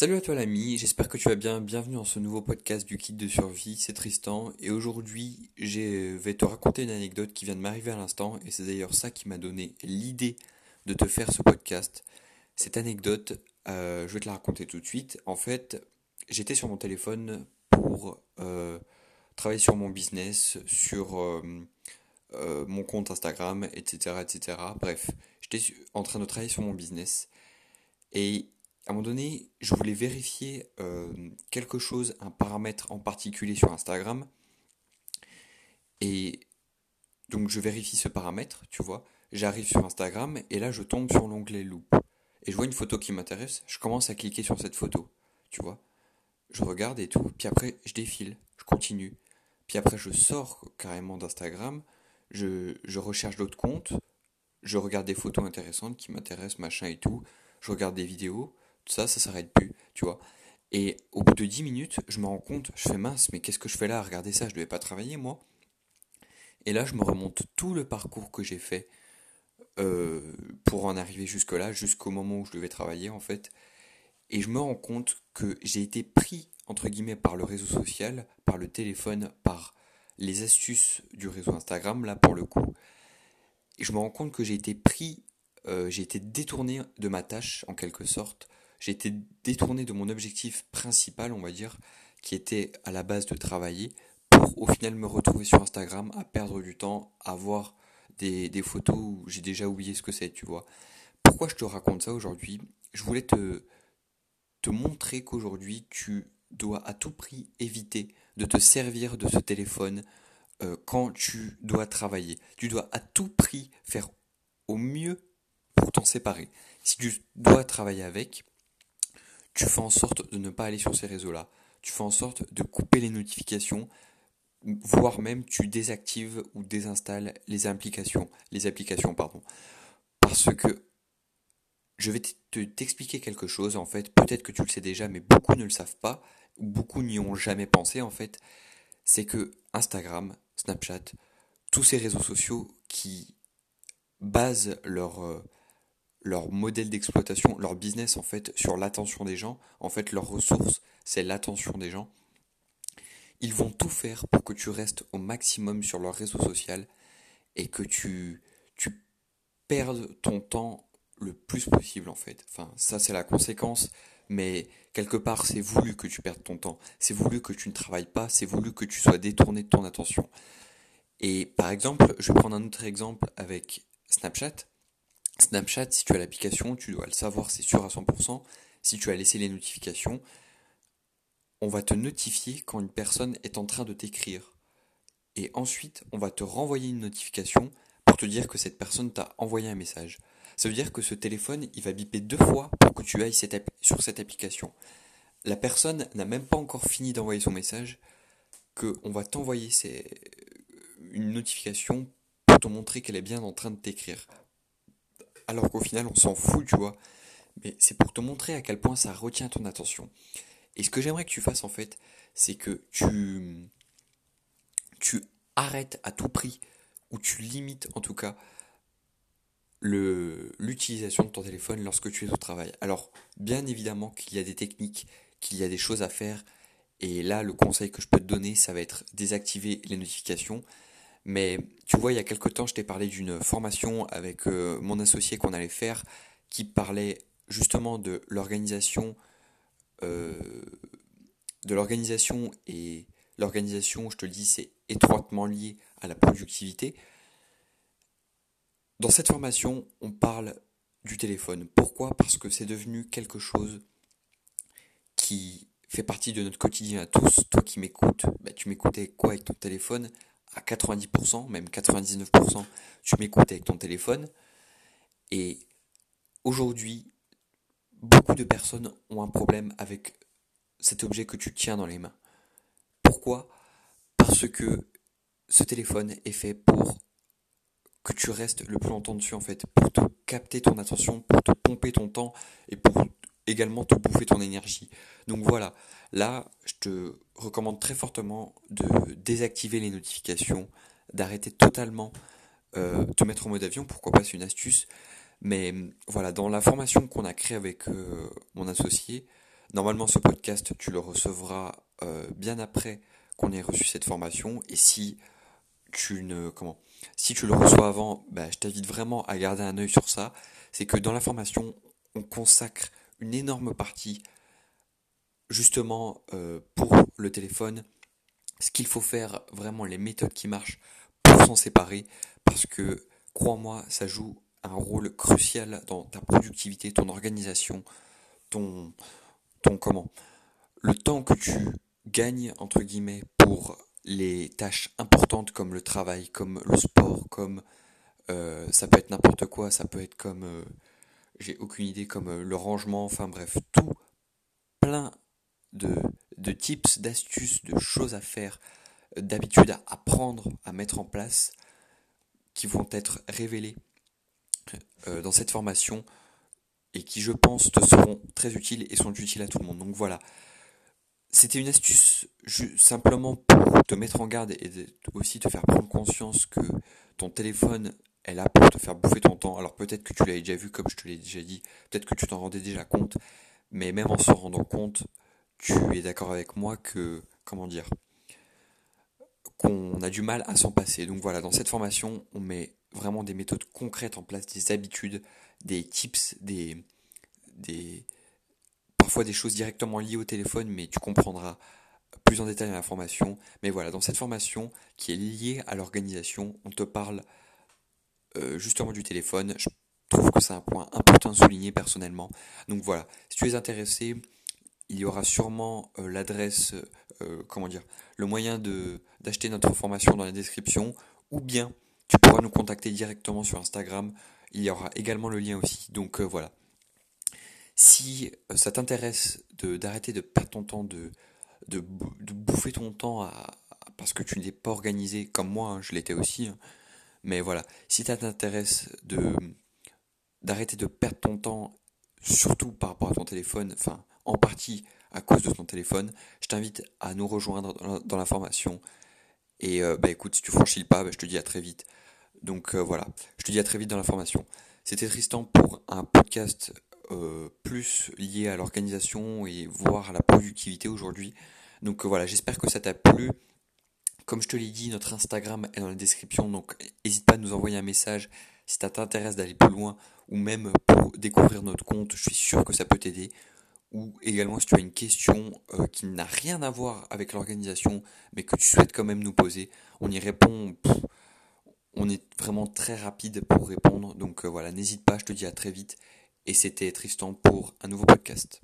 Salut à toi l'ami, j'espère que tu vas bien. Bienvenue dans ce nouveau podcast du kit de survie, c'est Tristan et aujourd'hui je vais te raconter une anecdote qui vient de m'arriver à l'instant et c'est d'ailleurs ça qui m'a donné l'idée de te faire ce podcast. Cette anecdote, euh, je vais te la raconter tout de suite. En fait, j'étais sur mon téléphone pour euh, travailler sur mon business, sur euh, mon compte Instagram, etc., etc. Bref, j'étais en train de travailler sur mon business et à un moment donné, je voulais vérifier euh, quelque chose, un paramètre en particulier sur Instagram. Et donc je vérifie ce paramètre, tu vois. J'arrive sur Instagram et là je tombe sur l'onglet loop. Et je vois une photo qui m'intéresse, je commence à cliquer sur cette photo, tu vois. Je regarde et tout, puis après je défile, je continue. Puis après je sors carrément d'Instagram, je, je recherche d'autres comptes, je regarde des photos intéressantes qui m'intéressent, machin et tout, je regarde des vidéos, ça, ça s'arrête plus, tu vois. Et au bout de 10 minutes, je me rends compte, je fais mince, mais qu'est-ce que je fais là Regardez ça, je devais pas travailler moi. Et là, je me remonte tout le parcours que j'ai fait euh, pour en arriver jusque-là, jusqu'au moment où je devais travailler en fait. Et je me rends compte que j'ai été pris, entre guillemets, par le réseau social, par le téléphone, par les astuces du réseau Instagram, là pour le coup. Et je me rends compte que j'ai été pris, euh, j'ai été détourné de ma tâche en quelque sorte j'ai été détourné de mon objectif principal, on va dire, qui était à la base de travailler, pour au final me retrouver sur Instagram à perdre du temps, à voir des, photos où j'ai déjà oublié ce que c'est, tu vois. Pourquoi je te raconte ça aujourd'hui? Je voulais te, te montrer qu'aujourd'hui tu dois à tout prix éviter de te servir de ce téléphone euh, quand tu dois travailler. Tu dois à tout prix faire au mieux pour t'en séparer. Si tu dois travailler avec, tu fais en sorte de ne pas aller sur ces réseaux-là. Tu fais en sorte de couper les notifications, voire même tu désactives ou désinstalles les applications, les applications pardon. Parce que je vais t'expliquer quelque chose en fait, peut-être que tu le sais déjà mais beaucoup ne le savent pas, beaucoup n'y ont jamais pensé en fait, c'est que Instagram, Snapchat, tous ces réseaux sociaux qui basent leur euh, leur modèle d'exploitation, leur business en fait sur l'attention des gens, en fait leur ressource c'est l'attention des gens. Ils vont tout faire pour que tu restes au maximum sur leur réseau social et que tu, tu perdes ton temps le plus possible en fait. Enfin ça c'est la conséquence mais quelque part c'est voulu que tu perdes ton temps, c'est voulu que tu ne travailles pas, c'est voulu que tu sois détourné de ton attention. Et par exemple, je vais prendre un autre exemple avec Snapchat. Snapchat, si tu as l'application, tu dois le savoir, c'est sûr à 100%. Si tu as laissé les notifications, on va te notifier quand une personne est en train de t'écrire. Et ensuite, on va te renvoyer une notification pour te dire que cette personne t'a envoyé un message. Ça veut dire que ce téléphone, il va biper deux fois pour que tu ailles sur cette application. La personne n'a même pas encore fini d'envoyer son message, qu'on va t'envoyer une notification pour te montrer qu'elle est bien en train de t'écrire alors qu'au final on s'en fout, tu vois. Mais c'est pour te montrer à quel point ça retient ton attention. Et ce que j'aimerais que tu fasses en fait, c'est que tu, arrêtes à tout prix, ou tu limites en tout cas, l'utilisation de ton téléphone lorsque tu es au travail. Alors, bien évidemment qu'il y a des techniques, qu'il y a des choses à faire, et là, le conseil que je peux te donner, ça va être désactiver les notifications, mais tu vois, il y a quelque temps, je t'ai parlé d'une formation avec euh, mon associé qu'on allait faire qui parlait justement de l'organisation euh, de l'organisation et l'organisation, je te le dis, c'est étroitement lié à la productivité. Dans cette formation, on parle du téléphone. Pourquoi? Parce que c'est devenu quelque chose qui fait partie de notre quotidien à tous. Toi qui m'écoutes, bah, tu m'écoutais quoi avec ton téléphone? À 90%, même 99%, tu m'écoutes avec ton téléphone. Et aujourd'hui, beaucoup de personnes ont un problème avec cet objet que tu tiens dans les mains. Pourquoi? Parce que ce téléphone est fait pour que tu restes le plus longtemps dessus en fait, pour te capter ton attention, pour te pomper ton temps et pour également te bouffer ton énergie. Donc voilà, là, je te recommande très fortement de désactiver les notifications, d'arrêter totalement euh, te mettre en mode avion, pourquoi pas, c'est une astuce. Mais voilà, dans la formation qu'on a créée avec euh, mon associé, Normalement, ce podcast, tu le recevras euh, bien après qu'on ait reçu cette formation. Et si tu ne comment si tu le reçois avant, bah, je t'invite vraiment à garder un œil sur ça. C'est que dans la formation, on consacre une énorme partie justement euh, pour le téléphone, ce qu'il faut faire, vraiment les méthodes qui marchent pour s'en séparer, parce que crois-moi, ça joue un rôle crucial dans ta productivité, ton organisation, ton, ton comment, le temps que tu gagnes entre guillemets pour les tâches importantes comme le travail, comme le sport, comme euh, ça peut être n'importe quoi, ça peut être comme euh, j'ai aucune idée comme euh, le rangement, enfin bref, tout plein de, de tips, d'astuces, de choses à faire, d'habitudes à apprendre, à mettre en place, qui vont être révélées dans cette formation et qui, je pense, te seront très utiles et sont utiles à tout le monde. Donc voilà, c'était une astuce simplement pour te mettre en garde et aussi te faire prendre conscience que ton téléphone est là pour te faire bouffer ton temps. Alors peut-être que tu l'avais déjà vu comme je te l'ai déjà dit, peut-être que tu t'en rendais déjà compte, mais même en s'en rendant compte, tu es d'accord avec moi que, comment dire, qu'on a du mal à s'en passer. Donc voilà, dans cette formation, on met vraiment des méthodes concrètes en place, des habitudes, des tips, des, des, parfois des choses directement liées au téléphone, mais tu comprendras plus en détail dans la formation. Mais voilà, dans cette formation qui est liée à l'organisation, on te parle euh, justement du téléphone. Je trouve que c'est un point important de souligner personnellement. Donc voilà, si tu es intéressé, il y aura sûrement euh, l'adresse, euh, comment dire, le moyen d'acheter notre formation dans la description, ou bien tu pourras nous contacter directement sur Instagram. Il y aura également le lien aussi. Donc voilà. Si ça t'intéresse d'arrêter de, perdre ton temps, de, de, bouffer ton temps parce que tu n'es pas organisé comme moi, hein, je l'étais aussi, hein. Mais voilà, si ça t'intéresse de d'arrêter de perdre ton temps, surtout par rapport à ton téléphone, enfin en partie à cause de ton téléphone, je t'invite à nous rejoindre dans la, formation. Et euh, bah écoute, si tu franchis le pas, bah, je te dis à très vite. Donc euh, voilà, je te dis à très vite dans la formation. C'était Tristan pour un podcast euh, plus lié à l'organisation et voire à la productivité aujourd'hui. Donc voilà, j'espère que ça t'a plu. Comme je te l'ai dit, notre Instagram est dans la description, donc n'hésite pas à nous envoyer un message si ça t'intéresse d'aller plus loin ou même pour découvrir notre compte, je suis sûr que ça peut t'aider. Ou également si tu as une question euh, qui n'a rien à voir avec l'organisation, mais que tu souhaites quand même nous poser, on y répond. on est vraiment très rapide pour répondre, donc voilà, n'hésite pas, je te dis à très vite et c'était Tristan pour un nouveau podcast.